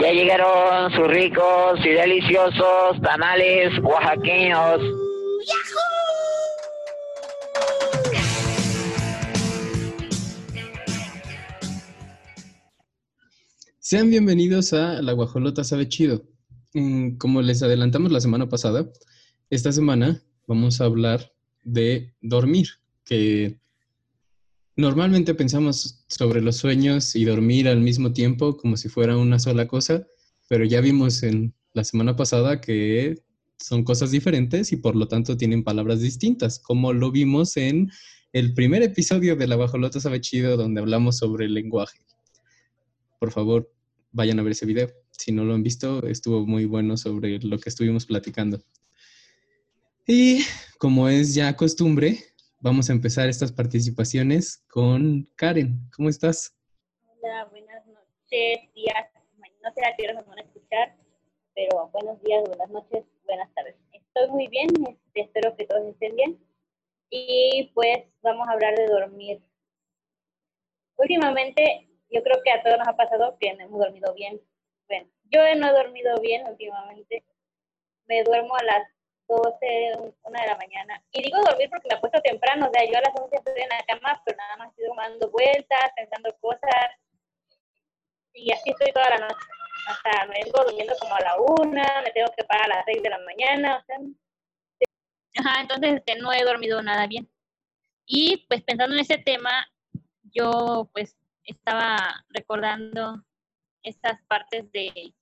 Ya llegaron sus ricos y deliciosos tamales oaxaqueños. Sean bienvenidos a La Guajolota Sabe Chido. Mm, Como les adelantamos la semana pasada, esta semana vamos a hablar de dormir, que normalmente pensamos sobre los sueños y dormir al mismo tiempo como si fuera una sola cosa, pero ya vimos en la semana pasada que son cosas diferentes y por lo tanto tienen palabras distintas, como lo vimos en el primer episodio de La Guajolota Sabe Chido donde hablamos sobre el lenguaje. Por favor, vayan a ver ese video. Si no lo han visto, estuvo muy bueno sobre lo que estuvimos platicando. Y como es ya costumbre, vamos a empezar estas participaciones con Karen. ¿Cómo estás? Hola, buenas noches, días, no sé a qué hora nos van a escuchar, pero buenos días, buenas noches, buenas tardes. Estoy muy bien, este, espero que todos estén bien. Y pues vamos a hablar de dormir. Últimamente, yo creo que a todos nos ha pasado que no hemos dormido bien. Bueno, yo no he dormido bien últimamente. Me duermo a las 12, una de la mañana. Y digo dormir porque me apuesto temprano, o sea, yo a las 11 estoy en la cama, pero nada más estoy dando vueltas, pensando cosas. Y así estoy toda la noche. Hasta me vengo durmiendo como a la una, me tengo que parar a las 6 de la mañana, o sea. Entonces no he dormido nada bien. Y pues pensando en ese tema, yo pues estaba recordando estas partes de,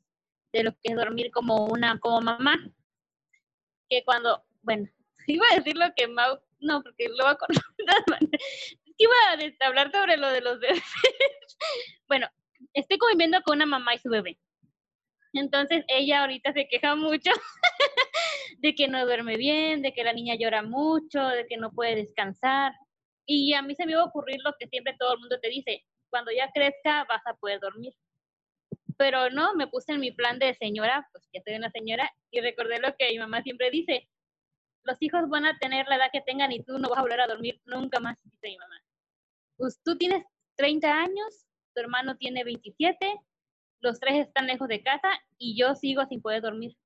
de lo que es dormir como una, como mamá que cuando, bueno, iba a decir lo que Mau, no, porque lo va a contar. Iba a hablar sobre lo de los bebés. bueno, estoy conviviendo con una mamá y su bebé. Entonces ella ahorita se queja mucho de que no duerme bien, de que la niña llora mucho, de que no puede descansar. Y a mí se me iba a ocurrir lo que siempre todo el mundo te dice, cuando ya crezca vas a poder dormir pero no, me puse en mi plan de señora, pues ya soy una señora, y recordé lo que mi mamá siempre dice, los hijos van a tener la edad que tengan y tú no vas a volver a dormir nunca más, dice mi mamá. Pues tú tienes 30 años, tu hermano tiene 27, los tres están lejos de casa y yo sigo sin poder dormir.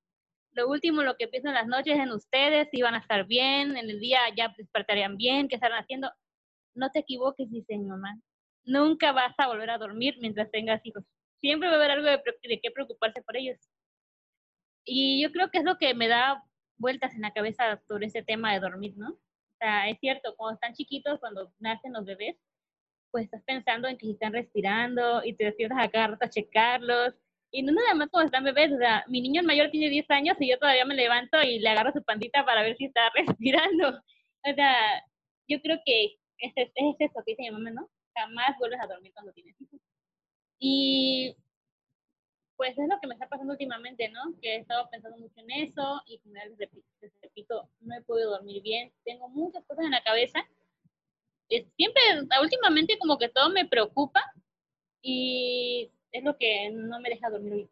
Lo último, lo que pienso en las noches en ustedes, si van a estar bien, en el día ya despertarían bien, qué estarán haciendo. No te equivoques, dice mi mamá. Nunca vas a volver a dormir mientras tengas hijos siempre va a haber algo de, de qué preocuparse por ellos. Y yo creo que es lo que me da vueltas en la cabeza sobre ese tema de dormir, ¿no? O sea, es cierto, cuando están chiquitos, cuando nacen los bebés, pues estás pensando en que si están respirando y te despiertas a cada rato a checarlos. Y no nada más cuando están bebés, o sea, mi niño mayor tiene 10 años y yo todavía me levanto y le agarro su pandita para ver si está respirando. O sea, yo creo que es, es, es eso que dice mi mamá, ¿no? Jamás vuelves a dormir cuando tienes hijos. Y pues es lo que me está pasando últimamente, ¿no? Que he estado pensando mucho en eso y como les repito, les repito, no he podido dormir bien. Tengo muchas cosas en la cabeza. Siempre, últimamente como que todo me preocupa y es lo que no me deja dormir hoy.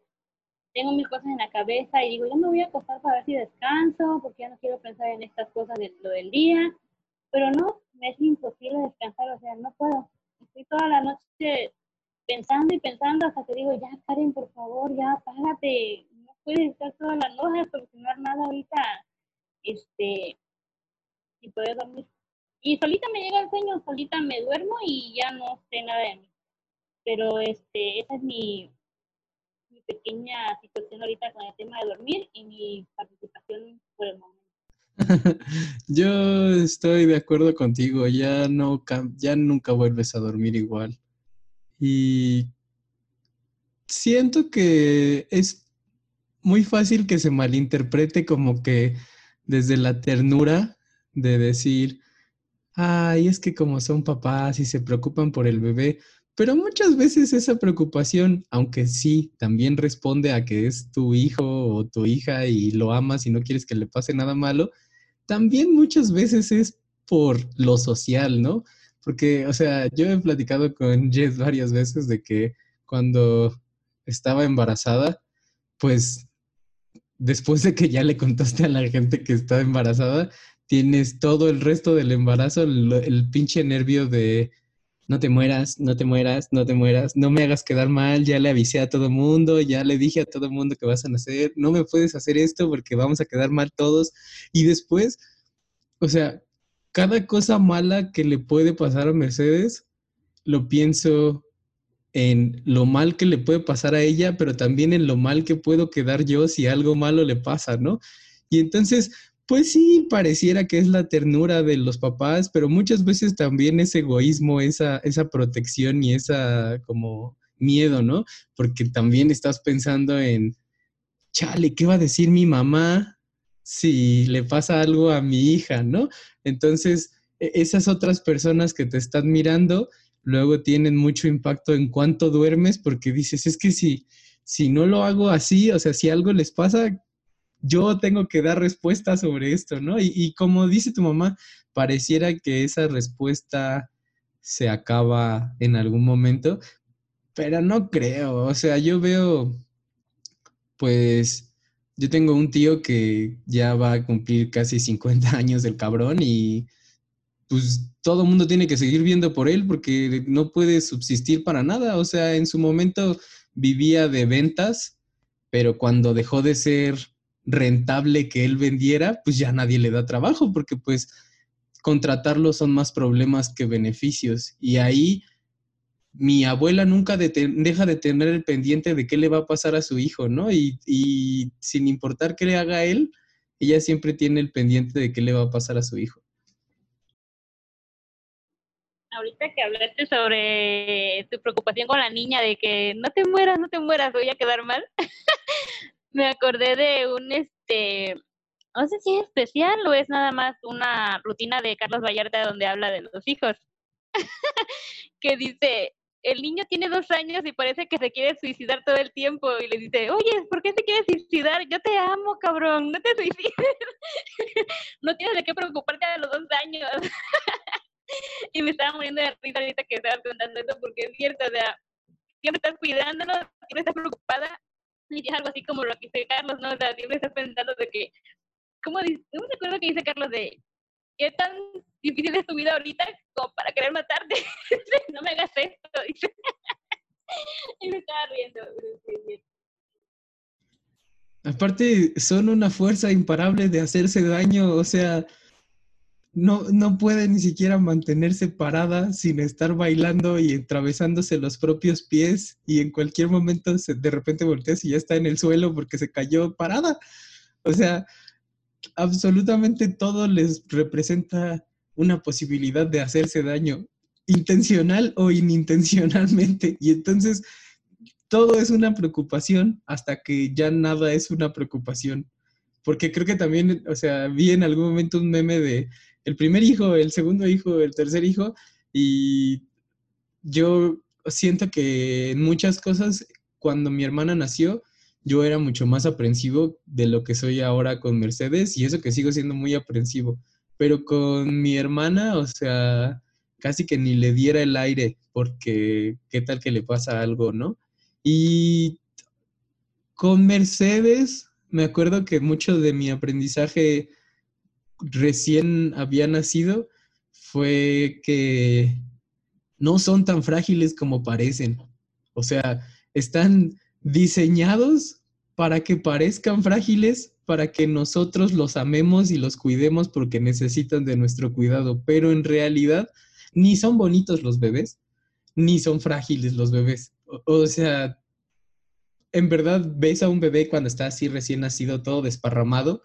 Tengo mil cosas en la cabeza y digo, ya me voy a acostar para ver si descanso, porque ya no quiero pensar en estas cosas de lo del día. Pero no, me es imposible descansar, o sea, no puedo. Estoy toda la noche pensando y pensando hasta que digo, ya Karen, por favor, ya párate, no puedes estar toda la noche a solucionar nada ahorita, este, y poder dormir. Y solita me llega el sueño, solita me duermo y ya no sé nada de mí. Pero este, esa es mi, mi pequeña situación ahorita con el tema de dormir y mi participación por el momento. Yo estoy de acuerdo contigo, ya no ya nunca vuelves a dormir igual. Y siento que es muy fácil que se malinterprete como que desde la ternura de decir, ay, es que como son papás y se preocupan por el bebé, pero muchas veces esa preocupación, aunque sí, también responde a que es tu hijo o tu hija y lo amas y no quieres que le pase nada malo, también muchas veces es por lo social, ¿no? Porque, o sea, yo he platicado con Jess varias veces de que cuando estaba embarazada, pues después de que ya le contaste a la gente que estaba embarazada, tienes todo el resto del embarazo, el, el pinche nervio de, no te mueras, no te mueras, no te mueras, no me hagas quedar mal, ya le avisé a todo mundo, ya le dije a todo mundo que vas a nacer, no me puedes hacer esto porque vamos a quedar mal todos. Y después, o sea, cada cosa mala que le puede pasar a Mercedes, lo pienso en lo mal que le puede pasar a ella, pero también en lo mal que puedo quedar yo si algo malo le pasa, ¿no? Y entonces, pues sí, pareciera que es la ternura de los papás, pero muchas veces también es egoísmo, esa, esa protección y esa como miedo, ¿no? Porque también estás pensando en, chale, ¿qué va a decir mi mamá si le pasa algo a mi hija, ¿no? Entonces, e, esas otras personas que te están mirando, luego tienen mucho impacto en cuánto duermes, porque dices, es que si, si no lo hago así, o sea, si algo les pasa, yo tengo que dar respuesta sobre esto, ¿no? Y, y, como dice tu mamá, pareciera que esa respuesta se acaba en algún momento, pero no creo, o sea, yo veo, pues, yo tengo un tío que ya va a cumplir casi 50 años del cabrón y pues todo el mundo tiene que seguir viendo por él porque no puede subsistir para nada, o sea, en su momento vivía de ventas, pero cuando dejó de ser rentable que él vendiera, pues ya nadie le da trabajo porque pues contratarlo son más problemas que beneficios. Y ahí mi abuela nunca deja de tener el pendiente de qué le va a pasar a su hijo, ¿no? Y, y sin importar qué le haga él, ella siempre tiene el pendiente de qué le va a pasar a su hijo. Ahorita que hablaste sobre tu preocupación con la niña de que no te mueras, no te mueras, voy a quedar mal. me acordé de un, este, no sé si es especial o es nada más una rutina de Carlos Vallarta donde habla de los hijos, que dice, el niño tiene dos años y parece que se quiere suicidar todo el tiempo y le dice, oye, ¿por qué se quiere suicidar? Yo te amo, cabrón, no te suicides. no tienes de qué preocuparte a los dos años. y me estaba muriendo de risa ahorita que estaba contando eso porque es cierto, o sea, siempre estás cuidándonos, siempre estás preocupada y es algo así como lo que dice Carlos, ¿no? O sea, siempre estás pensando de que, ¿cómo, no me acuerdo que dice Carlos de tan difícil es tu vida ahorita como para querer matarte? no me hagas esto, y me estaba riendo. Aparte, son una fuerza imparable de hacerse daño, o sea, no, no puede ni siquiera mantenerse parada sin estar bailando y atravesándose los propios pies y en cualquier momento se, de repente volteas y ya está en el suelo porque se cayó parada. O sea, absolutamente todo les representa una posibilidad de hacerse daño, intencional o inintencionalmente. Y entonces todo es una preocupación hasta que ya nada es una preocupación. Porque creo que también, o sea, vi en algún momento un meme de el primer hijo, el segundo hijo, el tercer hijo, y yo siento que en muchas cosas, cuando mi hermana nació, yo era mucho más aprensivo de lo que soy ahora con Mercedes, y eso que sigo siendo muy aprensivo. Pero con mi hermana, o sea, casi que ni le diera el aire, porque qué tal que le pasa algo, ¿no? Y con Mercedes, me acuerdo que mucho de mi aprendizaje recién había nacido fue que no son tan frágiles como parecen. O sea, están diseñados para que parezcan frágiles, para que nosotros los amemos y los cuidemos porque necesitan de nuestro cuidado, pero en realidad ni son bonitos los bebés, ni son frágiles los bebés. O, sea, en verdad ves a un bebé cuando está así recién nacido, todo desparramado,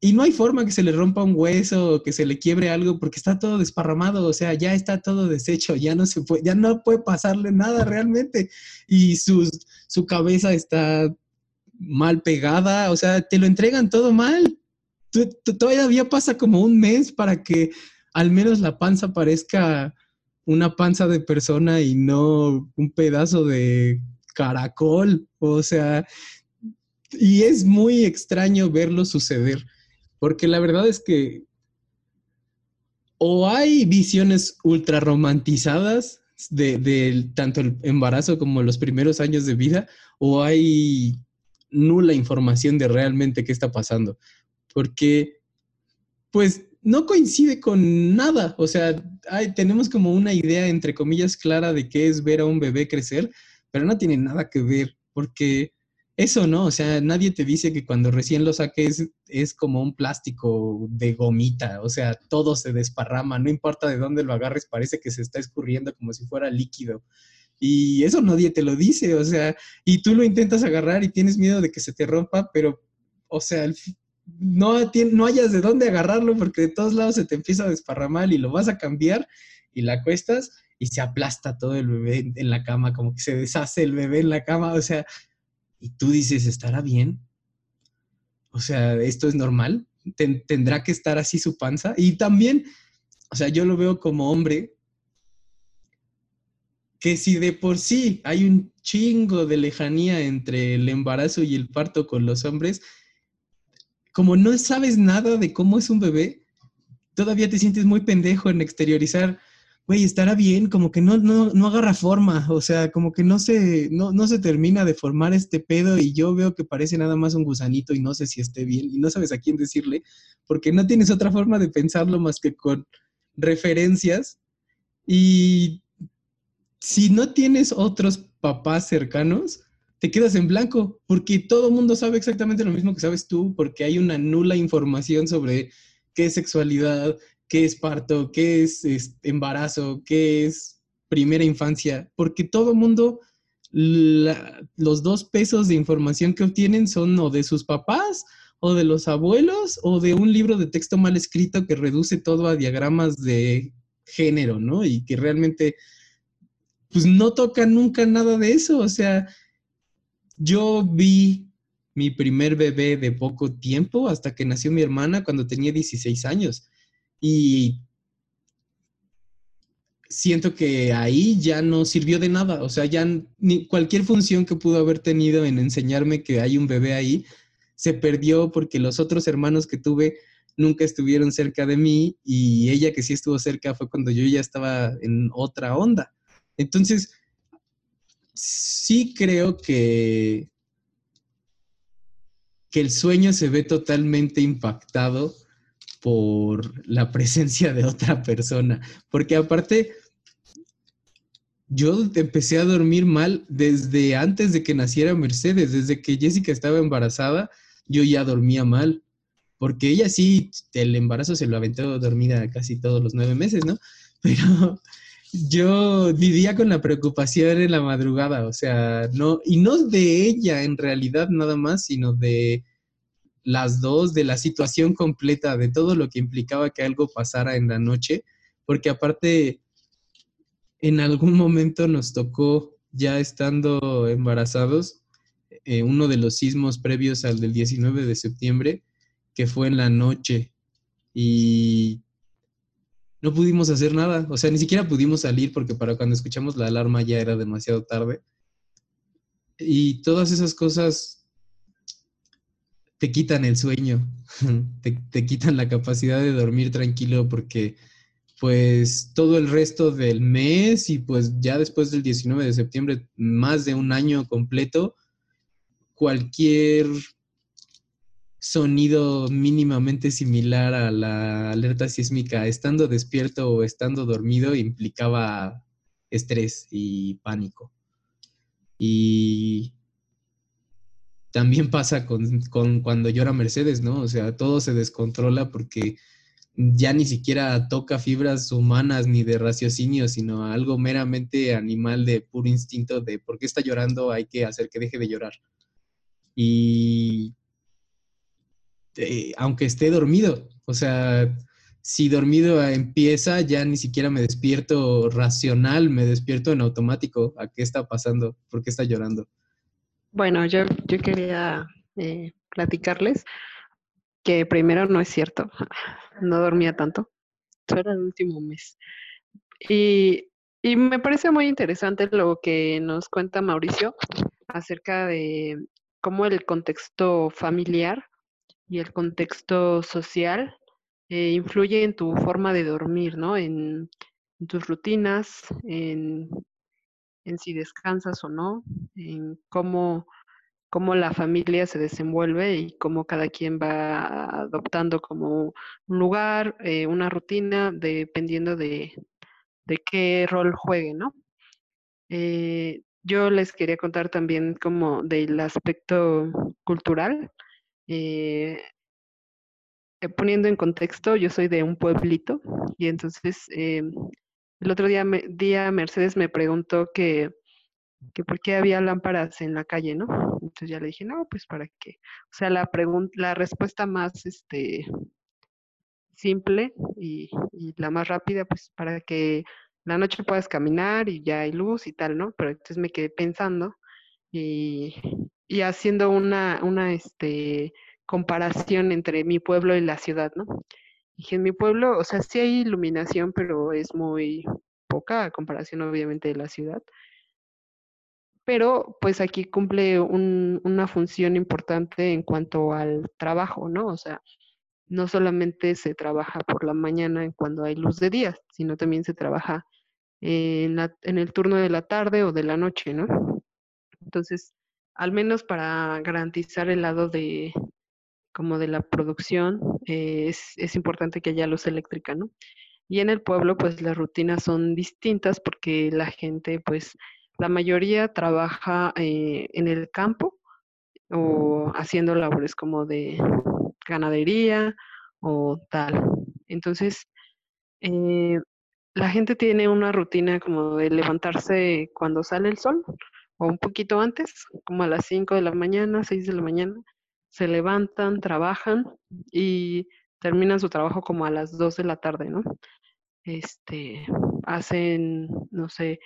y no hay forma que se le rompa un hueso o que se le quiebre algo porque está todo desparramado, o sea, ya está todo deshecho, ya no se puede, ya no puede pasarle nada realmente. Y su, su cabeza está mal pegada, o sea, te lo entregan todo mal. todavía pasa como un mes para que al menos la panza parezca una panza de persona y no un pedazo de caracol, o sea, y es muy extraño verlo suceder. Porque la verdad es que o hay visiones ultra romantizadas de, tanto el embarazo como los primeros años de vida, o hay nula información de realmente qué está pasando. Porque, pues, no coincide con nada. O sea, tenemos como una idea, entre comillas, clara de qué es ver a un bebé crecer, pero no tiene nada que ver, porque eso, ¿no? O sea, nadie te dice que cuando recién lo saques es como un plástico de gomita, o sea, todo se desparrama, no importa de dónde lo agarres, parece que se está escurriendo como si fuera líquido. Y eso nadie te lo dice, o sea, y tú lo intentas agarrar y tienes miedo de que se te rompa, pero, o sea, no, no hayas de dónde agarrarlo porque de todos lados se te empieza a desparramar y lo vas a cambiar y la acuestas y se aplasta todo el bebé en la cama, como que se deshace el bebé en la cama, o sea, y tú dices, ¿estará bien? O sea, ¿esto es normal? ¿Tendrá que estar así su panza? Y también, o sea, yo lo veo como hombre, que si de por sí hay un chingo de lejanía entre el embarazo y el parto con los hombres, como no sabes nada de cómo es un bebé, todavía te sientes muy pendejo en exteriorizar, güey, estará bien, como que no, no, no agarra forma, o sea, como que no se, no, no se termina de formar este pedo y yo veo que parece nada más un gusanito y no sé si esté bien y no sabes a quién decirle, porque no tienes otra forma de pensarlo más que con referencias y si no tienes otros papás cercanos, te quedas en blanco, porque todo el mundo sabe exactamente lo mismo que sabes tú, porque hay una nula información sobre qué es sexualidad, qué es parto, qué es, embarazo, qué es primera infancia, porque todo mundo, los dos pesos de información que obtienen son o de sus papás, o de los abuelos, o de un libro de texto mal escrito que reduce todo a diagramas de género, ¿no? Y que realmente, pues no toca nunca nada de eso, o sea, yo vi mi primer bebé de poco tiempo hasta que nació mi hermana cuando tenía 16 años. Y siento que ahí ya no sirvió de nada. O sea, ya ni cualquier función que pudo haber tenido en enseñarme que hay un bebé ahí se perdió porque los otros hermanos que tuve nunca estuvieron cerca de mí y ella que sí estuvo cerca fue cuando yo ya estaba en otra onda. Entonces, sí creo que, que el sueño se ve totalmente impactado por la presencia de otra persona, porque aparte yo empecé a dormir mal desde antes de que naciera Mercedes, desde que Jessica estaba embarazada, yo ya dormía mal, porque ella sí, el embarazo se lo aventó dormida casi todos los nueve meses, ¿no? Pero yo vivía con la preocupación en la madrugada, o sea, no, y no de ella en realidad nada más, sino de las dos, de la situación completa, de todo lo que implicaba que algo pasara en la noche, porque aparte, en algún momento nos tocó, ya estando embarazados, eh, uno de los sismos previos al del 19 de septiembre, que fue en la noche, y no pudimos hacer nada, o sea, ni siquiera pudimos salir porque para cuando escuchamos la alarma ya era demasiado tarde. Y todas esas cosas te quitan el sueño, te, quitan la capacidad de dormir tranquilo porque pues todo el resto del mes y pues ya después del 19 de septiembre, más de un año completo, cualquier sonido mínimamente similar a la alerta sísmica, estando despierto o estando dormido, implicaba estrés y pánico. Y también pasa con, cuando llora Mercedes, ¿no? O sea, todo se descontrola porque ya ni siquiera toca fibras humanas ni de raciocinio, sino algo meramente animal de puro instinto de por qué está llorando, hay que hacer que deje de llorar. Y este, aunque esté dormido. O sea, si dormido empieza, ya ni siquiera me despierto racional, me despierto en automático. ¿A qué está pasando? ¿Por qué está llorando? Bueno, yo, yo quería eh, platicarles que primero no es cierto, no dormía tanto, era el último mes. Y, y me parece muy interesante lo que nos cuenta Mauricio acerca de cómo el contexto familiar y el contexto social eh, influye en tu forma de dormir, ¿no? En, tus rutinas, en, si descansas o no, en cómo, cómo la familia se desenvuelve y cómo cada quien va adoptando como un lugar, eh, una rutina, dependiendo de, de qué rol juegue, ¿no? Eh, yo les quería contar también como del aspecto cultural. Eh, poniendo en contexto, yo soy de un pueblito y entonces el otro día, día Mercedes me preguntó que, que por qué había lámparas en la calle, ¿no? Entonces ya le dije, no, pues para qué. O sea, la, la respuesta más este, simple y, y la más rápida, pues para que la noche puedas caminar y ya hay luz y tal, ¿no? Pero entonces me quedé pensando y, y haciendo una, una, este, comparación entre mi pueblo y la ciudad, ¿no? Dije, en mi pueblo, o sea, sí hay iluminación, pero es muy poca a comparación obviamente de la ciudad. Pero pues aquí cumple un, una función importante en cuanto al trabajo, ¿no? O sea, no solamente se trabaja por la mañana cuando hay luz de día, sino también se trabaja en el turno de la tarde o de la noche, ¿no? Entonces, al menos para garantizar el lado de, como de la producción, eh, es, es, importante que haya luz eléctrica, ¿no? Y en el pueblo, pues las rutinas son distintas porque la gente, pues la mayoría trabaja eh, en el campo o haciendo labores como de ganadería o tal. Entonces, eh, la gente tiene una rutina como de levantarse cuando sale el sol o un poquito antes, como a las 5 de la mañana, 6 de la mañana, se levantan, trabajan y terminan su trabajo como a las 2 de la tarde, ¿no? Este, hacen, no sé,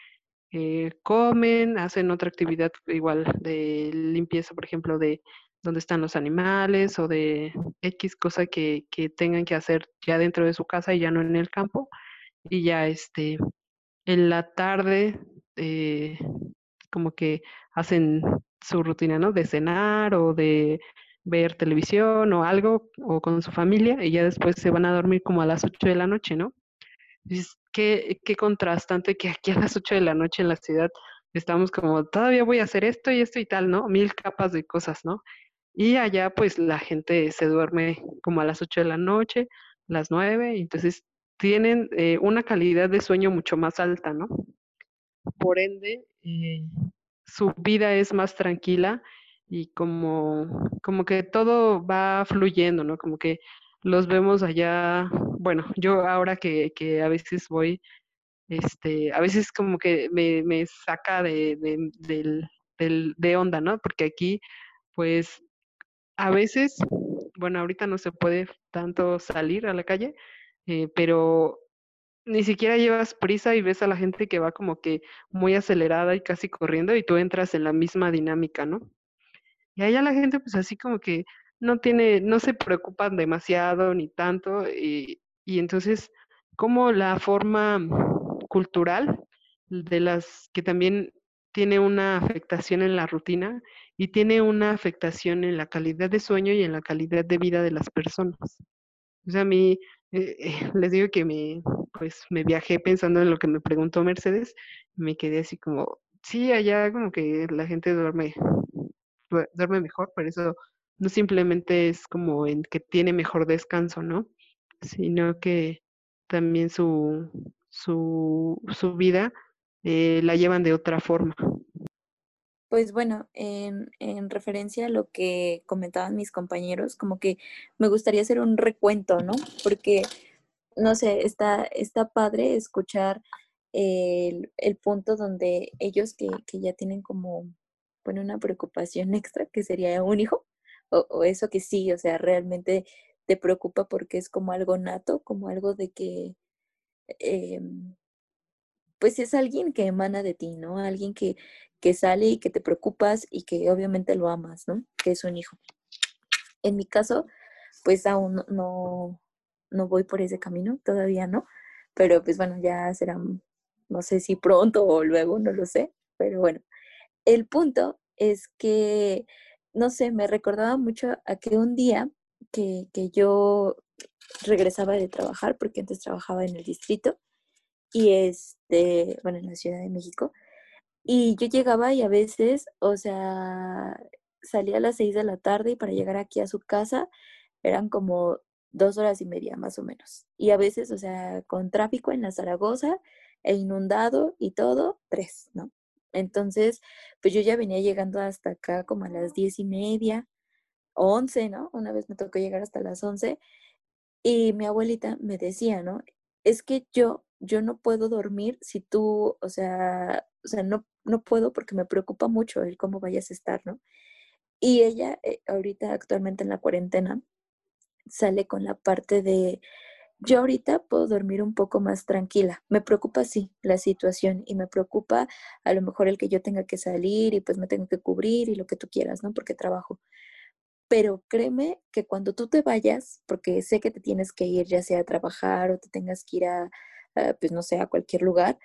eh, comen, hacen otra actividad igual de limpieza, por ejemplo, de dónde están los animales o de X cosa que, que tengan que hacer ya dentro de su casa y ya no en el campo. Y ya este, en la tarde, eh, como que hacen su rutina, ¿no? De cenar o de ver televisión o algo, o con su familia, y ya después se van a dormir como a las 8 de la noche, ¿no? Entonces, qué, qué contrastante que aquí a las 8 de la noche en la ciudad estamos como, todavía voy a hacer esto y esto y tal, ¿no? Mil capas de cosas, ¿no? Y allá pues la gente se duerme como a las 8 de la noche, las 9, entonces tienen eh, una calidad de sueño mucho más alta, ¿no? Por ende, eh, su vida es más tranquila y como, como que todo va fluyendo, ¿no? Como que los vemos allá, bueno, yo ahora que, que a veces voy, este, a veces como que me, me saca de, de, del, del, de onda, ¿no? Porque aquí, pues, a veces, bueno, ahorita no se puede tanto salir a la calle, eh, pero ni siquiera llevas prisa y ves a la gente que va como que muy acelerada y casi corriendo y tú entras en la misma dinámica, ¿no? Y allá la gente pues así como que no tiene, no se preocupan demasiado ni tanto y, y entonces como la forma cultural de las que también tiene una afectación en la rutina y tiene una afectación en la calidad de sueño y en la calidad de vida de las personas. O sea, a mí eh, eh, les digo que me, pues, me viajé pensando en lo que me preguntó Mercedes, me quedé así como, sí, allá como que la gente duerme duerme mejor, pero eso no simplemente es como en que tiene mejor descanso, ¿no? Sino que también su, su, su vida eh, la llevan de otra forma. Pues bueno, en, en, referencia a lo que comentaban mis compañeros, como que me gustaría hacer un recuento, ¿no? Porque, no sé, está, está padre escuchar el, el punto donde ellos que, que ya tienen como pone una preocupación extra que sería un hijo, o, eso que sí, o sea, realmente te preocupa porque es como algo nato, como algo de que, eh, pues es alguien que emana de ti, ¿no? Alguien que, que sale y que te preocupas y que obviamente lo amas, ¿no? Que es un hijo. En mi caso, pues aún no, no voy por ese camino, todavía no, pero pues bueno, ya será, no sé si pronto o luego, no lo sé, pero bueno, el punto es que, no sé, me recordaba mucho a que un día que, que yo regresaba de trabajar, porque antes trabajaba en el distrito, y este, bueno, en la Ciudad de México, y yo llegaba y a veces, o sea, salía a las seis de la tarde y para llegar aquí a su casa eran como dos horas y media más o menos. Y a veces, o sea, con tráfico en la Zaragoza e inundado y todo, tres, ¿no? Entonces, pues yo ya venía llegando hasta acá como a las diez y media, once, ¿no? Una vez me tocó llegar hasta las once y mi abuelita me decía, ¿no? Es que yo, yo no puedo dormir si tú, o sea, o sea, no, no puedo porque me preocupa mucho el cómo vayas a estar, ¿no? Y ella, eh, ahorita actualmente en la cuarentena, sale con la parte de, yo ahorita puedo dormir un poco más tranquila. Me preocupa, sí, la situación y me preocupa a lo mejor el que yo tenga que salir y pues me tengo que cubrir y lo que tú quieras, ¿no? Porque trabajo. Pero créeme que cuando tú te vayas, porque sé que te tienes que ir ya sea a trabajar o te tengas que ir a, pues no sé, a cualquier lugar,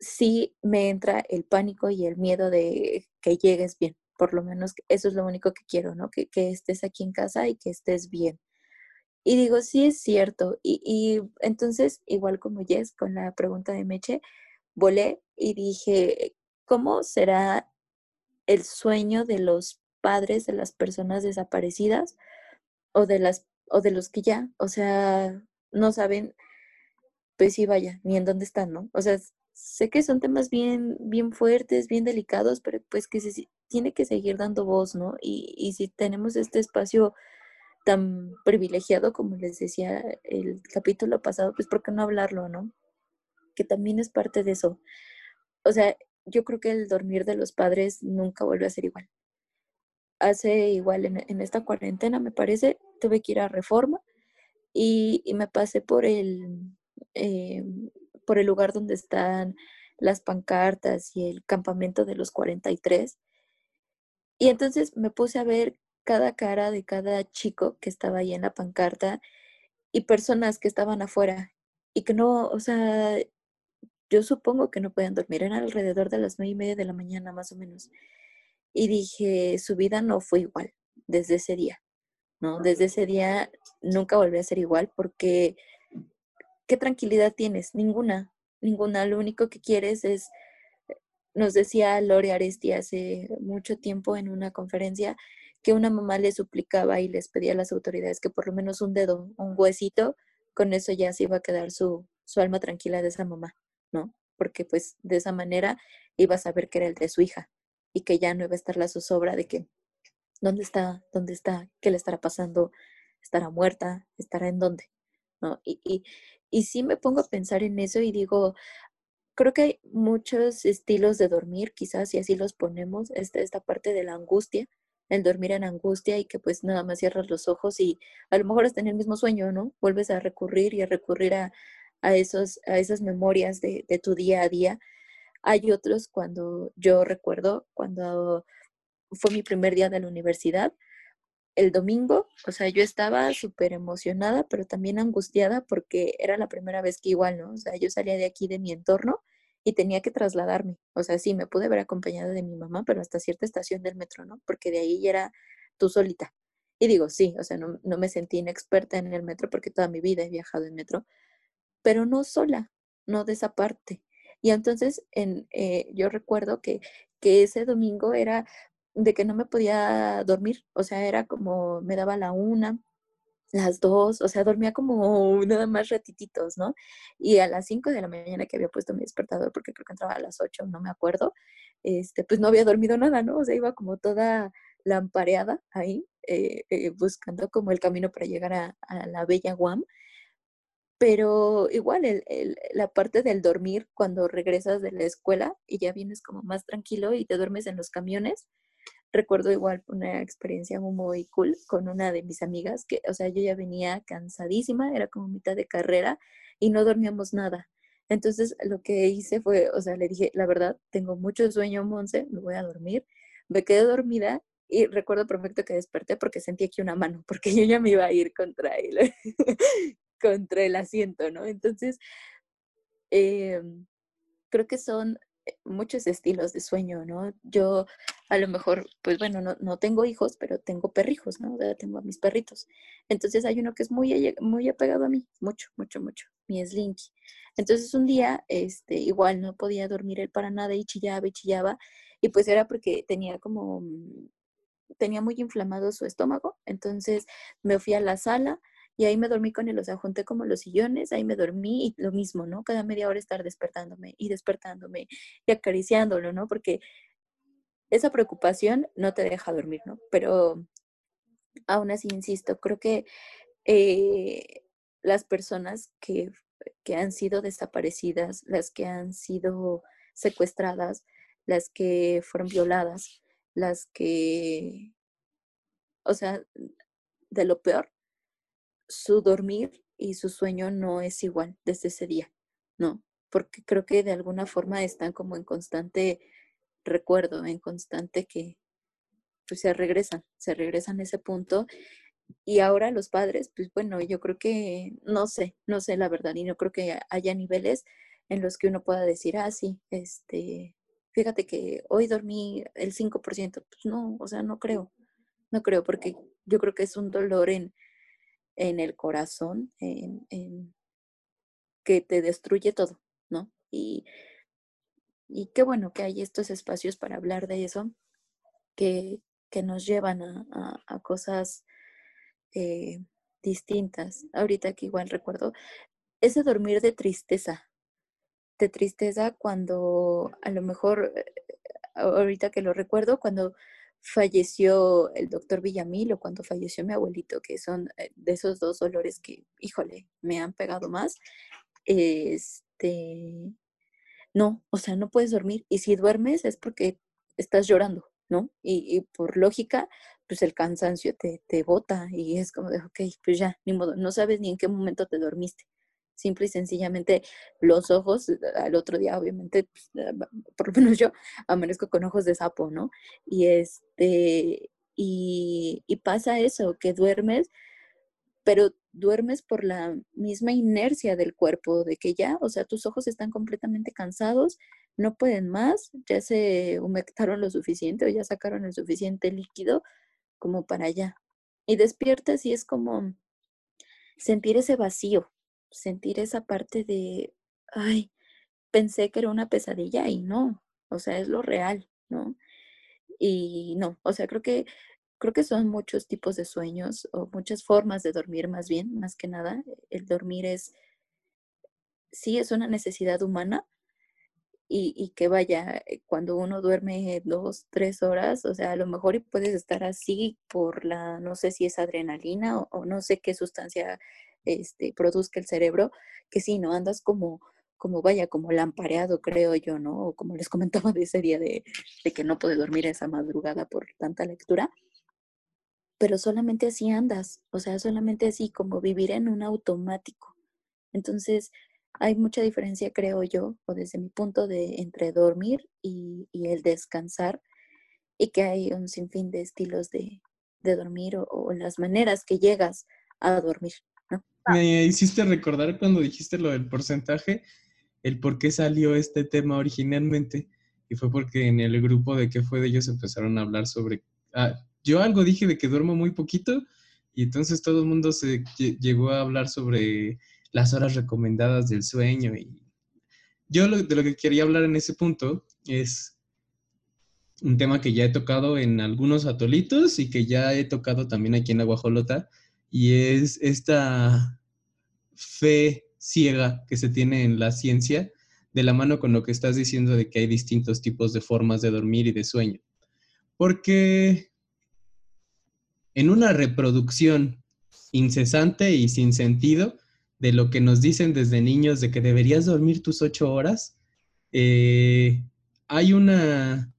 sí me entra el pánico y el miedo de que llegues bien. Por lo menos eso es lo único que quiero, ¿no? Que, que estés aquí en casa y que estés bien. Y digo, sí es cierto. Y, y entonces, igual como Jess, con la pregunta de Meche, volé y dije, ¿cómo será el sueño de los padres de las personas desaparecidas o de las o de los que ya, o sea, no saben, pues sí, vaya, ni en dónde están, ¿no? O sea, sé que son temas bien, bien fuertes, bien delicados, pero pues que se tiene que seguir dando voz, ¿no? Y, y si tenemos este espacio tan privilegiado como les decía el capítulo pasado, pues ¿por qué no hablarlo, no? Que también es parte de eso. O sea, yo creo que el dormir de los padres nunca vuelve a ser igual. Hace igual en, esta cuarentena, me parece, tuve que ir a Reforma y, me pasé por el, eh, por el lugar donde están las pancartas y el campamento de los 43. Y entonces me puse a ver cada cara de cada chico que estaba ahí en la pancarta y personas que estaban afuera y que no, o sea, yo supongo que no podían dormir, eran alrededor de las nueve y media de la mañana más o menos. Y dije, su vida no fue igual desde ese día, ¿no? Desde ese día nunca volví a ser igual porque ¿qué tranquilidad tienes? Ninguna, ninguna. Lo único que quieres es, nos decía Lore Aresti hace mucho tiempo en una conferencia, que una mamá le suplicaba y les pedía a las autoridades que por lo menos un dedo, un huesito, con eso ya se iba a quedar su, su alma tranquila de esa mamá, ¿no? Porque pues de esa manera iba a saber que era el de su hija y que ya no iba a estar la zozobra de que, ¿dónde está? ¿Dónde está? ¿Qué le estará pasando? ¿Estará muerta? ¿Estará en dónde? ¿No? Y, y, y sí me pongo a pensar en eso y digo, creo que hay muchos estilos de dormir, quizás si así los ponemos, esta, esta parte de la angustia, el dormir en angustia y que pues nada más cierras los ojos y a lo mejor estás en el mismo sueño, ¿no? Vuelves a recurrir y a recurrir a, esos, a esas memorias de, de, tu día a día. Hay otros cuando yo recuerdo, cuando fue mi primer día de la universidad, el domingo, o sea, yo estaba súper emocionada, pero también angustiada porque era la primera vez que igual, ¿no? O sea, yo salía de aquí de mi entorno y tenía que trasladarme. O sea, sí, me pude ver acompañada de mi mamá, pero hasta cierta estación del metro, ¿no? Porque de ahí ya era tú solita. Y digo, sí, o sea, no, no me sentí inexperta en el metro porque toda mi vida he viajado en metro, pero no sola, no de esa parte. Y entonces en, eh, yo recuerdo que, que ese domingo era de que no me podía dormir, o sea, era como me daba la una, las dos, o sea, dormía como nada más ratititos, ¿no? Y a las cinco de la mañana que había puesto mi despertador, porque creo que entraba a las ocho, no me acuerdo, este, pues no había dormido nada, ¿no? O sea, iba como toda lampareada ahí, eh, eh, buscando como el camino para llegar a, la bella Guam. Pero igual, el, la parte del dormir cuando regresas de la escuela y ya vienes como más tranquilo y te duermes en los camiones, recuerdo igual una experiencia muy cool con una de mis amigas que, o sea, yo ya venía cansadísima, era como mitad de carrera y no dormíamos nada. Entonces lo que hice fue, o sea, le dije, la verdad, tengo mucho sueño, Monse, me voy a dormir. Me quedé dormida y recuerdo perfecto que desperté porque sentí aquí una mano, porque yo ya me iba a ir contra el, contra el asiento, ¿no? Entonces, em, creo que son muchos estilos de sueño, ¿no? Yo a lo mejor, pues bueno, no, no tengo hijos, pero tengo perrijos, ¿no? tengo a mis perritos. Entonces hay uno que es muy, muy apegado a mí, mucho, mucho, mucho, mi Slinky. Entonces un día, este, igual no podía dormir él para nada y chillaba y chillaba, y pues era porque tenía como, tenía muy inflamado su estómago, entonces me fui a la sala y ahí me dormí con él, o sea, junté como los sillones, ahí me dormí y lo mismo, ¿no? Cada media hora estar despertándome y despertándome y acariciándolo, ¿no? Porque esa preocupación no te deja dormir, ¿no? Pero aún así, insisto, creo que eh, las personas que, que han sido desaparecidas, las que han sido secuestradas, las que fueron violadas, las que, o sea, de lo peor, su dormir y su sueño no es igual desde ese día, ¿no? Porque creo que de alguna forma están como en constante recuerdo, en constante que pues se regresan, se regresan a ese punto. Y ahora los padres, pues bueno, yo creo que, no sé, no sé la verdad, y no creo que haya niveles en los que uno pueda decir, ah, sí, este, fíjate que hoy dormí el 5%. Pues no, o sea, no creo, no creo, porque yo creo que es un dolor en, en el corazón, que te destruye todo, ¿no? Y, qué bueno que hay estos espacios para hablar de eso, que, nos llevan a, a, cosas eh, distintas. Ahorita que igual recuerdo, ese dormir de tristeza, de tristeza cuando a lo mejor, eh, ahorita que lo recuerdo, cuando falleció el doctor Villamil o cuando falleció mi abuelito, que son eh, de esos dos dolores que, híjole, me han pegado más, este, no, o sea, no puedes dormir. Y si duermes es porque estás llorando, ¿no? Y, por lógica, pues el cansancio te, te bota y es como de, ok, pues ya, ni modo, no sabes ni en qué momento te dormiste simple y sencillamente los ojos, eh, al otro día obviamente, pues, eh, por lo menos yo amanezco con ojos de sapo, ¿no? Y este, y, y pasa eso, que duermes, pero duermes por la misma inercia del cuerpo, de que ya, o sea, tus ojos están completamente cansados, no pueden más, ya se humectaron lo suficiente o ya sacaron el suficiente líquido como para allá. Y despiertas y es como sentir ese vacío, sentir esa parte de, ay, pensé que era una pesadilla y no, o sea, es lo real, ¿no? Y no, o sea, creo que creo que son muchos tipos de sueños o muchas formas de dormir más bien, más que nada. El dormir es, sí, es una necesidad humana y, y que vaya, eh, cuando uno duerme dos, tres horas, o sea, a lo mejor puedes estar así por la, no sé si es adrenalina o, o no sé qué sustancia este, produzca el cerebro, que sí, ¿no? Andas como, como vaya, como lampareado, creo yo, ¿no? O como les comentaba de ese día de, que no pude dormir esa madrugada por tanta lectura, pero solamente así andas, o sea, solamente así como vivir en un automático. Entonces, hay mucha diferencia, creo yo, o desde mi punto de entre dormir y, el descansar, y que hay un sinfín de estilos de, dormir o, las maneras que llegas a dormir. Me hiciste recordar cuando dijiste lo del porcentaje, el por qué salió este tema originalmente. Y fue porque en el grupo de qué fue de ellos empezaron a hablar sobre... Ah, yo algo dije de que duermo muy poquito y entonces todo el mundo se llegó a hablar sobre las horas recomendadas del sueño. Y yo de lo que quería hablar en ese punto es un tema que ya he tocado en algunos atolitos y que ya he tocado también aquí en la Guajolota, y es esta fe ciega que se tiene en la ciencia de la mano con lo que estás diciendo de que hay distintos tipos de formas de dormir y de sueño. Porque en una reproducción incesante y sin sentido de lo que nos dicen desde niños de que deberías dormir tus ocho horas, eh, hay una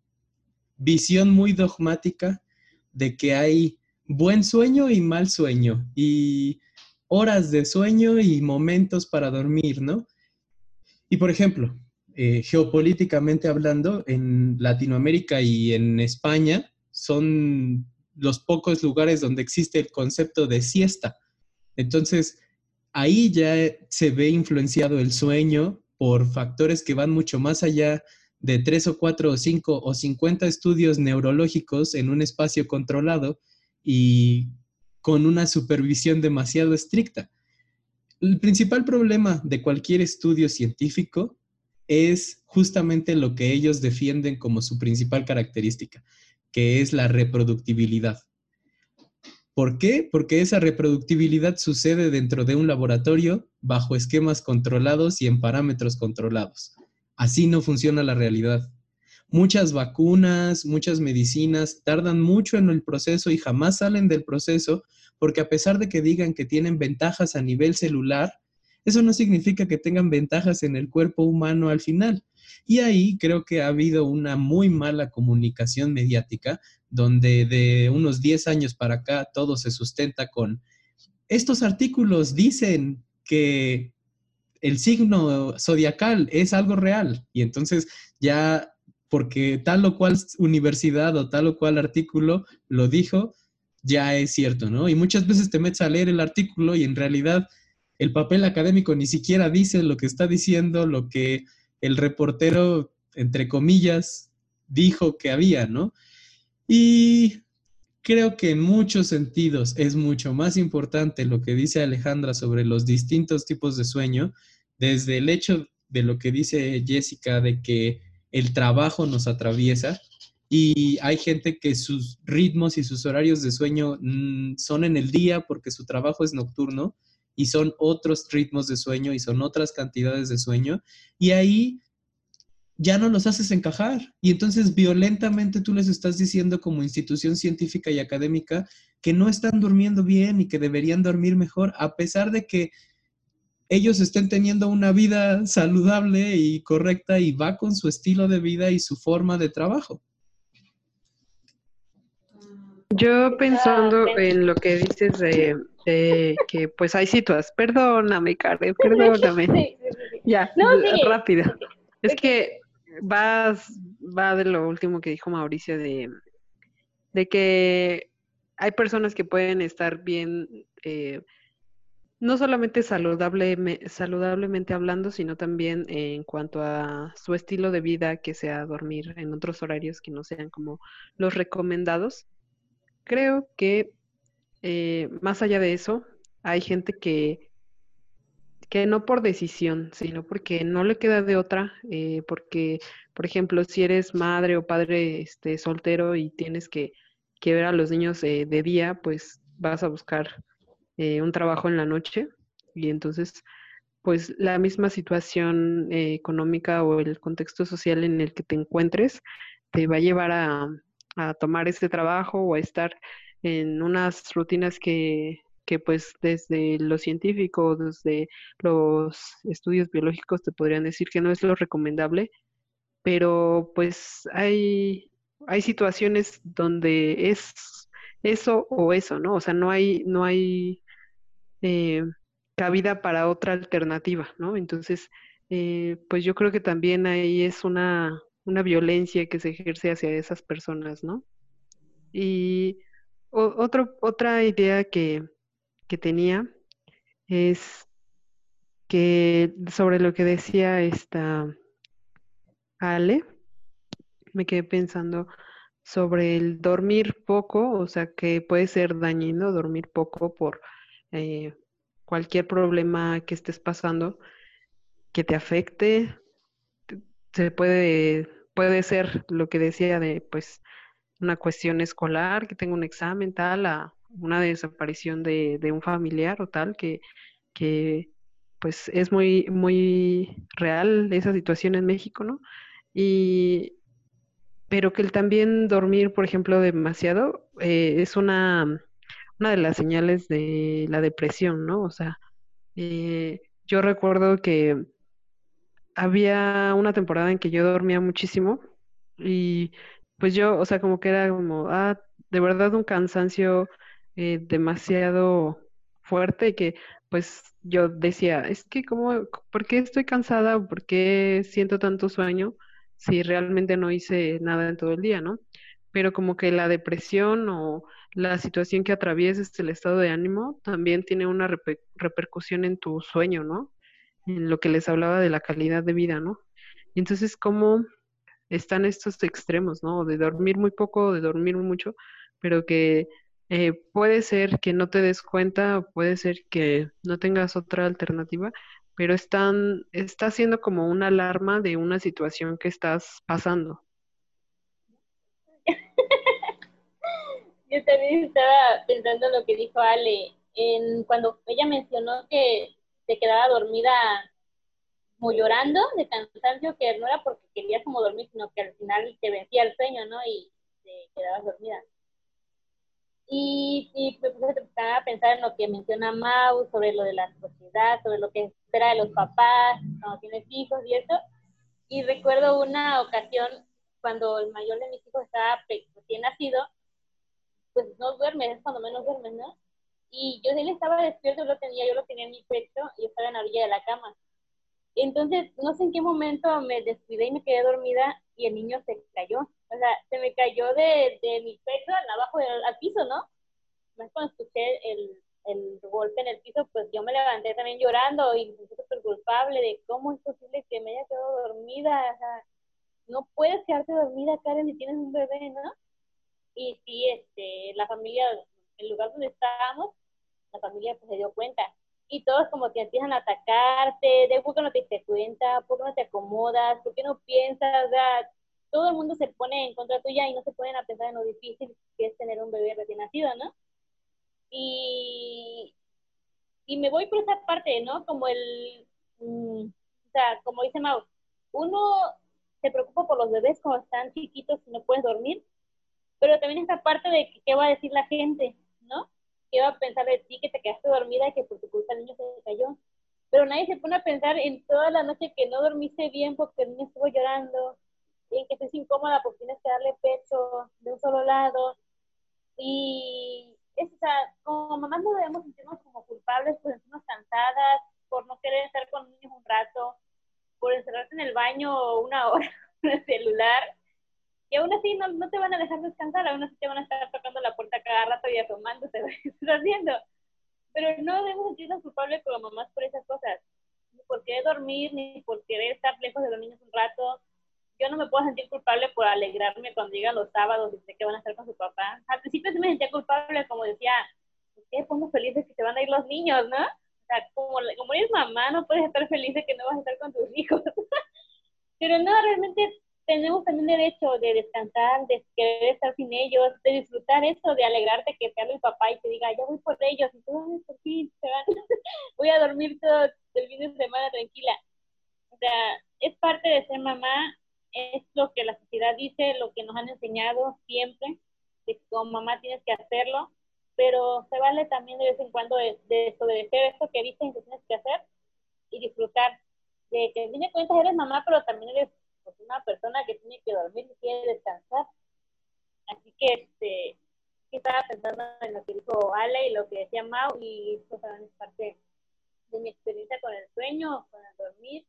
visión muy dogmática de que hay buen sueño y mal sueño, y horas de sueño y momentos para dormir, ¿no? Y por ejemplo, eh, geopolíticamente hablando, en Latinoamérica y en España son los pocos lugares donde existe el concepto de siesta. Entonces, ahí ya se ve influenciado el sueño por factores que van mucho más allá de tres o cuatro o cinco o cincuenta estudios neurológicos en un espacio controlado y con una supervisión demasiado estricta. El principal problema de cualquier estudio científico es justamente lo que ellos defienden como su principal característica, que es la reproductibilidad. ¿Por qué? Porque esa reproductibilidad sucede dentro de un laboratorio bajo esquemas controlados y en parámetros controlados. Así no funciona la realidad. Muchas vacunas, muchas medicinas tardan mucho en el proceso y jamás salen del proceso porque a pesar de que digan que tienen ventajas a nivel celular, eso no significa que tengan ventajas en el cuerpo humano al final. Y ahí creo que ha habido una muy mala comunicación mediática, donde de unos 10 años para acá todo se sustenta con, estos artículos dicen que el signo zodiacal es algo real. Y entonces ya, porque tal o cual universidad o tal o cual artículo lo dijo, ya es cierto, ¿no? Y muchas veces te metes a leer el artículo y en realidad el papel académico ni siquiera dice lo que está diciendo, lo que el reportero, entre comillas, dijo que había, ¿no? Y creo que en muchos sentidos es mucho más importante lo que dice Alejandra sobre los distintos tipos de sueño, desde el hecho de lo que dice Jessica de que el trabajo nos atraviesa y hay gente que sus ritmos y sus horarios de sueño mm, son en el día porque su trabajo es nocturno y son otros ritmos de sueño y son otras cantidades de sueño. Y ahí ya no los haces encajar. Y entonces violentamente tú les estás diciendo como institución científica y académica que no están durmiendo bien y que deberían dormir mejor, a pesar de que ellos estén teniendo una vida saludable y correcta y va con su estilo de vida y su forma de trabajo. Yo pensando en lo que dices de que pues hay situaciones, perdóname, Karen, perdóname. Ya, rápido. Es que vas, va de lo último que dijo Mauricio de, de que hay personas que pueden estar bien, eh, no solamente saludable, saludablemente hablando, sino también en cuanto a su estilo de vida, que sea dormir en otros horarios que no sean como los recomendados. Creo que eh, más allá de eso, hay gente que, que no por decisión, sino porque no le queda de otra, eh, porque, por ejemplo, si eres madre o padre este, soltero y tienes que, que ver a los niños de día, pues vas a buscar eh, un trabajo en la noche y entonces, pues la misma situación económica o el contexto social en el que te encuentres te va a llevar a, a tomar ese trabajo o a estar en unas rutinas que, que pues desde lo científico, desde los estudios biológicos te podrían decir que no es lo recomendable, pero pues hay, hay situaciones donde es eso o eso, ¿no? O sea, no hay, no hay eh, cabida para otra alternativa, ¿no? Entonces, eh, pues yo creo que también ahí es una, una violencia que se ejerce hacia esas personas, ¿no? Y otro, otra idea que, que tenía es que sobre lo que decía esta Ale, me quedé pensando sobre el dormir poco, o sea, que puede ser dañino dormir poco por eh, cualquier problema que estés pasando que te afecte. Se puede, puede ser lo que decía de, pues, una cuestión escolar, que tengo un examen, tal, a una desaparición de, de un familiar o tal, que, que pues es muy, muy real esa situación en México, ¿no? Y, pero que el también dormir, por ejemplo, demasiado, eh, es una, una de las señales de la depresión, ¿no? O sea, eh, yo recuerdo que había una temporada en que yo dormía muchísimo y pues yo, o sea, como que era como, ah, de verdad un cansancio eh, demasiado fuerte que pues yo decía, es que como, ¿por qué estoy cansada? ¿Por qué siento tanto sueño si realmente no hice nada en todo el día, ¿no? Pero como que la depresión o la situación que atravieses, el estado de ánimo, también tiene una repercusión en tu sueño, ¿no? En lo que les hablaba de la calidad de vida, ¿no? Entonces, ¿cómo están estos extremos, ¿no? De dormir muy poco, de dormir mucho, pero que eh, puede ser que no te des cuenta, puede ser que no tengas otra alternativa, pero están, está siendo como una alarma de una situación que estás pasando. Yo también estaba pensando en lo que dijo Ale, en cuando ella mencionó que se quedaba dormida como llorando de cansancio, que no era porque quería como dormir, sino que al final te vencía el sueño, ¿no? Y te quedabas dormida. Y, y me puse a pensar en lo que menciona Mau sobre lo de la sociedad, sobre lo que espera de los papás cuando tienes hijos y eso. Y recuerdo una ocasión cuando el mayor de mis hijos estaba recién nacido, pues no duerme, es cuando menos duerme, ¿no? Y yo él estaba despierto, yo lo tenía, yo lo tenía en mi pecho y estaba en la orilla de la cama. Entonces, no sé en qué momento me descuidé y me quedé dormida y el niño se cayó. O sea, se me cayó de, de mi pecho abajo del, al piso, ¿no? Más cuando escuché el, el golpe en el piso, pues yo me levanté también llorando y me sentí súper culpable de cómo es posible que me haya quedado dormida. O sea, no puedes quedarte dormida, Karen, si tienes un bebé, ¿no? Y sí, este, la familia, el lugar donde estábamos, la familia pues, se dio cuenta. Y todos como que empiezan a atacarte, de por qué no te diste cuenta, por qué no te acomodas, por qué no piensas, todo el mundo se pone en contra tuya y no se pueden a pensar en lo difícil que es tener un bebé recién nacido, ¿no? Y, y me voy por esa parte, ¿no? Como el, mm, o sea, como dice Mau, uno se preocupa por los bebés cuando están chiquitos y no puedes dormir, pero también esta parte de qué va a decir la gente, ¿no? ¿Qué va a pensar de ti que te quedaste dormida y que por tu culpa el niño se cayó? Pero nadie se pone a pensar en toda la noche que no dormiste bien porque el niño estuvo llorando, en que estés incómoda porque tienes que darle pecho de un solo lado. Y es, o sea, como mamás no debemos sentirnos como culpables por sentirnos cansadas, por no querer estar con niños un rato, por encerrarte en el baño una hora con el celular y aún así no, no, te van a dejar descansar, aún así te van a estar tocando la puerta cada rato y asomándose haciendo. Pero no debemos sentirnos culpables como mamás por esas cosas, ni por querer dormir, ni por querer estar lejos de los niños un rato. Yo no me puedo sentir culpable por alegrarme cuando llegan los sábados y sé que van a estar con su papá. Al principio sí me sentía culpable, como decía, ¿qué? Somos felices que se van a ir los niños, ¿no? O sea, como, como eres mamá, no puedes estar feliz de que no vas a estar con tus hijos. Pero no, realmente tenemos también derecho de descansar, de querer estar sin ellos, de disfrutar eso, de alegrarte que te hable el papá y te diga, ya voy por ellos, y tú, por fin, se van. voy a dormir todo el fin de semana tranquila. O sea, es parte de ser mamá, es lo que la sociedad dice, lo que nos han enseñado siempre, de que como mamá tienes que hacerlo, pero se vale también de vez en cuando de, de desobedecer esto que dicen que tienes que hacer y disfrutar de que, tiene cuenta, eres mamá, pero también eres pues una persona que tiene que dormir y quiere descansar. Así que este, estaba pensando en lo que dijo Ale y lo que decía Mau y esto también es parte de mi experiencia con el sueño, con el dormir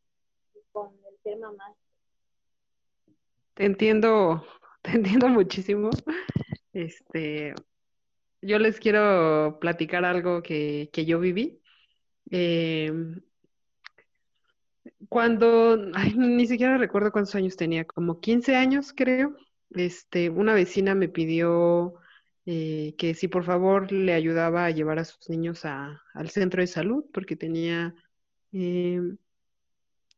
y con el ser mamá. Te entiendo, te entiendo muchísimo. Este, yo les quiero platicar algo que, que yo viví. Eh, cuando, ay, ni siquiera recuerdo cuántos años tenía, como 15 años creo, este, una vecina me pidió eh, que si por favor le ayudaba a llevar a sus niños al centro de salud, porque tenía, eh,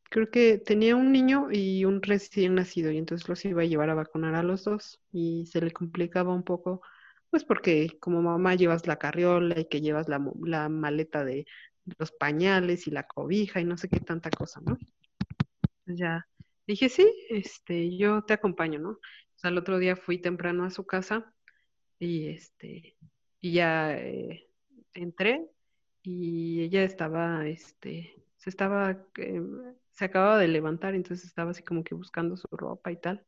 creo que tenía un niño y un recién nacido, y entonces los iba a llevar a vacunar a los dos, y se le complicaba un poco, pues porque como mamá llevas la carriola y que llevas la, la maleta de los pañales y la cobija y no sé qué tanta cosa, ¿no? Ya dije, sí, este, yo te acompaño, ¿no? O sea, el otro día fui temprano a su casa y este, y ya eh, entré y ella estaba, este, se estaba, eh, se acababa de levantar, entonces estaba así como que buscando su ropa y tal.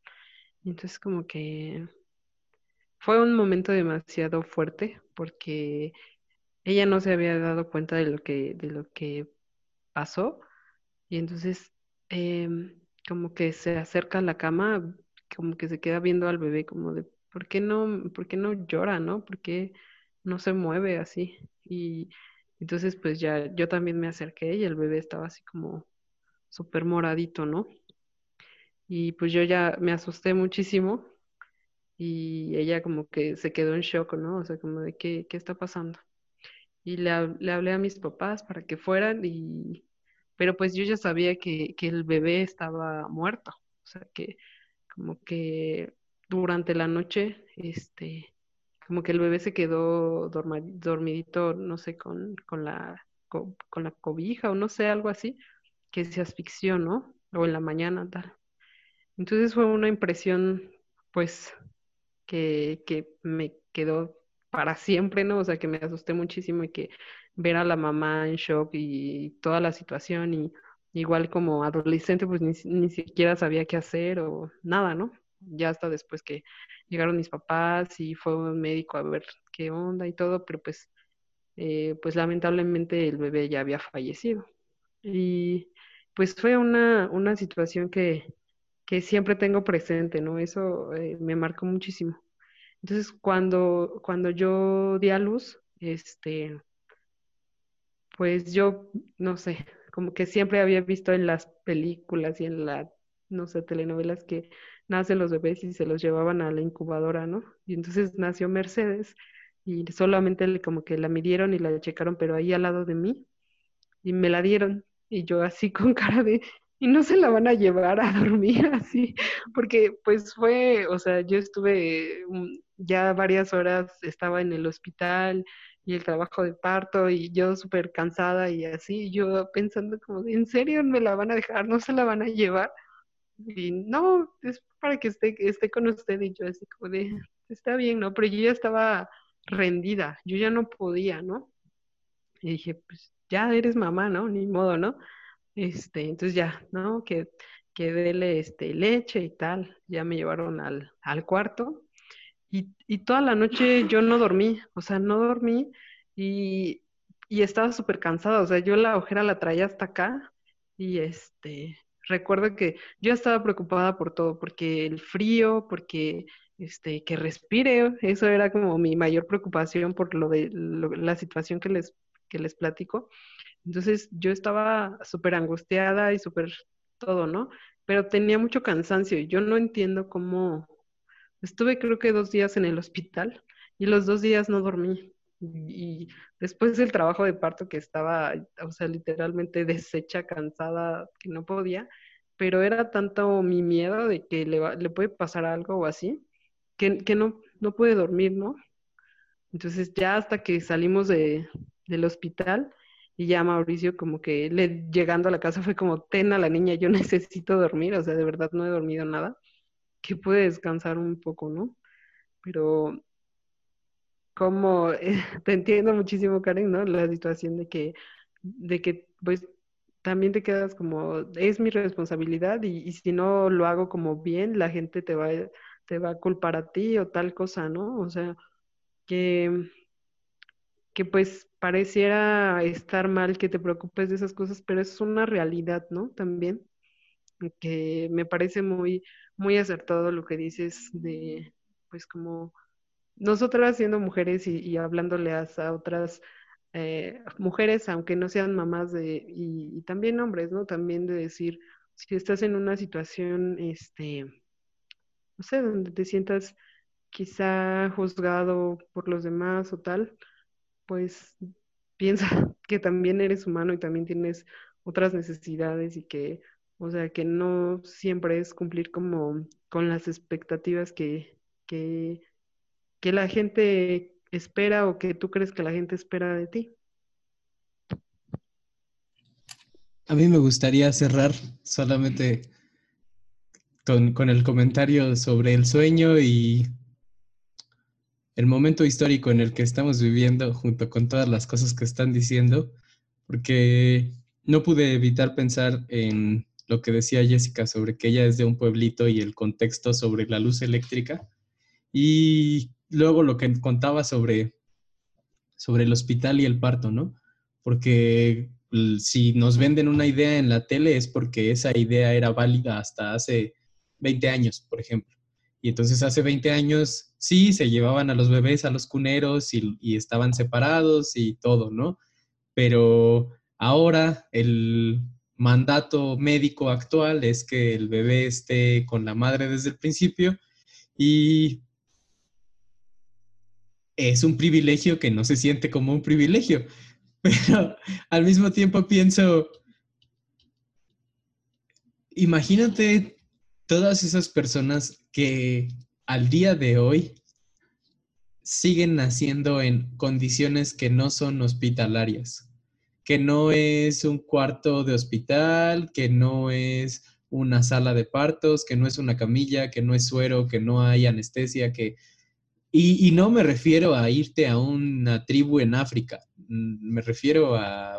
Y entonces como que fue un momento demasiado fuerte porque ella no se había dado cuenta de lo que, de lo que pasó y entonces em, como que se acerca a la cama, como que se queda viendo al bebé como de, ¿por qué no, por qué no llora, no? ¿Por qué no se mueve así? Y entonces pues ya yo también me acerqué y el bebé estaba así como súper moradito, ¿no? Y pues yo ya me asusté muchísimo y ella como que se quedó en shock, ¿no? O sea, como de, ¿qué, qué está pasando? y le, hablé a mis papás para que fueran y pero pues yo ya sabía que, que, el bebé estaba muerto, o sea que como que durante la noche este como que el bebé se quedó dormidito, no sé, con, con la, co- con, la cobija o no sé, algo así, que se asfixió, ¿no? O en la mañana, tal. Entonces fue una impresión, pues, que, que me quedó para siempre, ¿no? O sea, que me asusté muchísimo y que ver a la mamá en shock y toda la situación y igual como adolescente, pues ni, ni siquiera sabía qué hacer o nada, ¿no? Ya hasta después que llegaron mis papás y fue un médico a ver qué onda y todo, pero pues, eh, pues lamentablemente el bebé ya había fallecido. Y pues fue una, una situación que, que siempre tengo presente, ¿no? Eso eh, me marcó muchísimo. Entonces, cuando, cuando yo di a luz, este, pues yo, no sé, como que siempre había visto en las películas y en la, no sé, telenovelas que nacen los bebés y se los llevaban a la incubadora, ¿no? Y entonces nació Mercedes y solamente como que la midieron y la checaron, pero ahí al lado de mí y me la dieron y yo así con cara de, y no se la van a llevar a dormir así, porque pues fue, o sea, yo estuve mm, ya varias horas, estaba en el hospital y el trabajo de parto y yo súper cansada y así, yo pensando como, ¿en serio me la van a dejar? ¿No se la van a llevar? Y no, es para que esté, esté con usted y yo así como de, está bien, ¿no? Pero yo ya estaba rendida, yo ya no podía, ¿no? Y dije, pues ya eres mamá, ¿no? Ni modo, ¿no? Este, entonces ya, ¿no? Que, que dele este, leche y tal. Ya me llevaron al, al cuarto y, y toda la noche yo no dormí, o sea, no dormí y, y estaba súper cansada, o sea, yo la ojera la traía hasta acá y este, recuerdo que yo estaba preocupada por todo, porque el frío, porque este, que respire, eso era como mi mayor preocupación por lo de la situación que les, que les platico. Entonces yo estaba súper angustiada y súper todo, ¿no? Pero tenía mucho cansancio y yo no entiendo cómo, estuve creo que dos días en el hospital y los dos días no dormí. Y, después del trabajo de parto que estaba, o sea, literalmente deshecha, cansada, que no podía, pero era tanto mi miedo de que le, va- le puede pasar algo o así, que, que no, no pude dormir, ¿no? Entonces ya hasta que salimos de, del hospital y ya Mauricio como que le, llegando a la casa fue como, ten a la niña, yo necesito dormir, o sea, de verdad no he dormido nada, que pude descansar un poco, ¿no? Pero como eh, te entiendo muchísimo, Karen, ¿no? La situación de que, de que pues también te quedas como, es mi responsabilidad y, y si no lo hago como bien, la gente te va, te va a culpar a ti o tal cosa, ¿no? O sea, que que pues pareciera estar mal que te preocupes de esas cosas, pero es una realidad, ¿no? También, que me parece muy, muy acertado lo que dices de, pues como nosotras siendo mujeres y, hablándole a, a otras eh, mujeres, aunque no sean mamás de, y, y también hombres, ¿no? También de decir, si estás en una situación, este, no sé, donde te sientas quizá juzgado por los demás o tal, pues piensa que también eres humano y también tienes otras necesidades y que, o sea, que no siempre es cumplir como con las expectativas que, que, que la gente espera o que tú crees que la gente espera de ti. A mí me gustaría cerrar solamente con, con el comentario sobre el sueño y el momento histórico en el que estamos viviendo, junto con todas las cosas que están diciendo, porque no pude evitar pensar en lo que decía Jessica sobre que ella es de un pueblito y el contexto sobre la luz eléctrica, y luego lo que contaba sobre, sobre el hospital y el parto, ¿no? Porque l- si nos venden una idea en la tele es porque esa idea era válida hasta hace 20 años, por ejemplo. Y entonces hace 20 años sí se llevaban a los bebés a los cuneros y, y estaban separados y todo, ¿no? Pero ahora el mandato médico actual es que el bebé esté con la madre desde el principio y es un privilegio que no se siente como un privilegio, pero al mismo tiempo pienso, imagínate todas esas personas que al día de hoy siguen naciendo en condiciones que no son hospitalarias, que no es un cuarto de hospital, que no es una sala de partos, que no es una camilla, que no es suero, que no hay anestesia, que... Y, y no me refiero a irte a una tribu en África, mm, me refiero a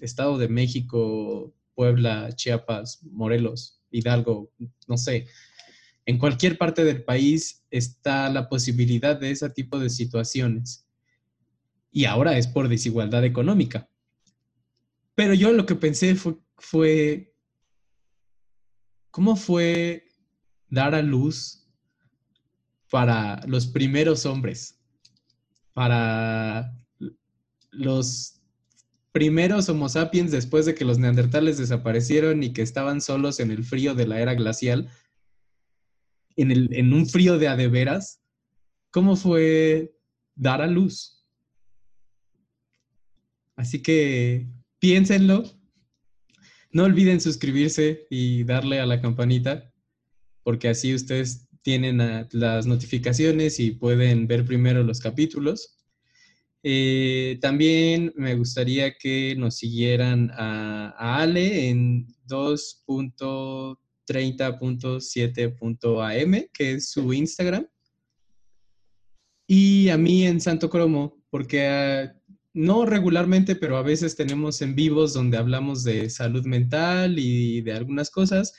Estado de México, Puebla, Chiapas, Morelos, Hidalgo, no sé. En cualquier parte del país está la posibilidad de ese tipo de situaciones. Y ahora es por desigualdad económica. Pero yo lo que pensé fue, fue ¿cómo fue dar a luz para los primeros hombres? Para los primeros Homo sapiens después de que los neandertales desaparecieron y que estaban solos en el frío de la era glacial, en, el, en un frío de adeveras, ¿cómo fue dar a luz? Así que piénsenlo, no olviden suscribirse y darle a la campanita, porque así ustedes tienen las notificaciones y pueden ver primero los capítulos. Eh, también me gustaría que nos siguieran a, Ale en 2.30.7.am, que es su Instagram. Y a mí en Santo Cromo, porque ah, no regularmente, pero a veces tenemos en vivos donde hablamos de salud mental y de algunas cosas.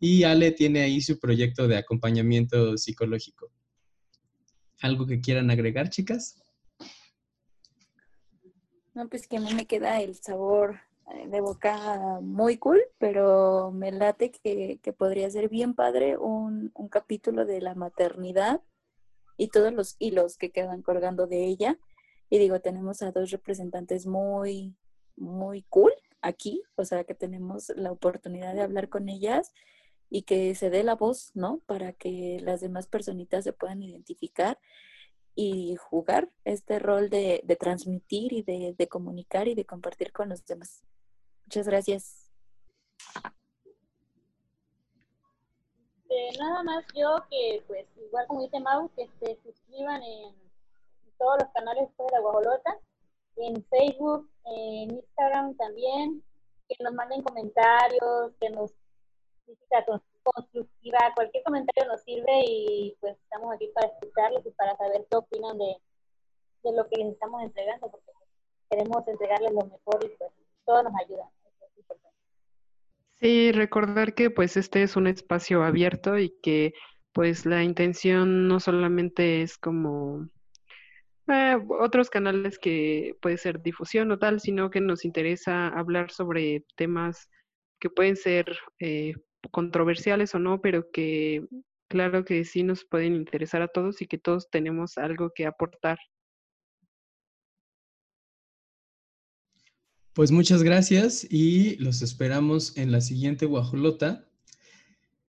Y Ale tiene ahí su proyecto de acompañamiento psicológico. ¿Algo que quieran agregar, chicas? No, pues que a mí me queda el sabor eh, de boca muy cool, pero me late que, podría ser bien padre un, un capítulo de la maternidad y todos los hilos que quedan colgando de ella y digo, tenemos a dos representantes muy, muy cool aquí, o sea, que tenemos la oportunidad de hablar con ellas y que se dé la voz, ¿no? Para que las demás personitas se puedan identificar y jugar este rol de, transmitir y de, de, comunicar y de compartir con los demás. Muchas gracias. nada más yo que, pues, igual como dice Mau, que se suscriban en todos los canales de la Guajolota, en Facebook, en Instagram también, que nos manden comentarios, que nos crítica constructiva, cualquier comentario nos sirve y pues estamos aquí para escucharlos y para saber qué opinan de, de lo que les estamos entregando, porque queremos entregarles lo mejor y pues todo nos ayuda. Sí, recordar que pues este es un espacio abierto y que pues la intención no solamente es como eh, otros canales que puede ser difusión o tal, sino que nos interesa hablar sobre temas que pueden ser eh, controversiales o no, pero que claro que sí nos pueden interesar a todos y que todos tenemos algo que aportar. Pues muchas gracias y los esperamos en la siguiente guajolota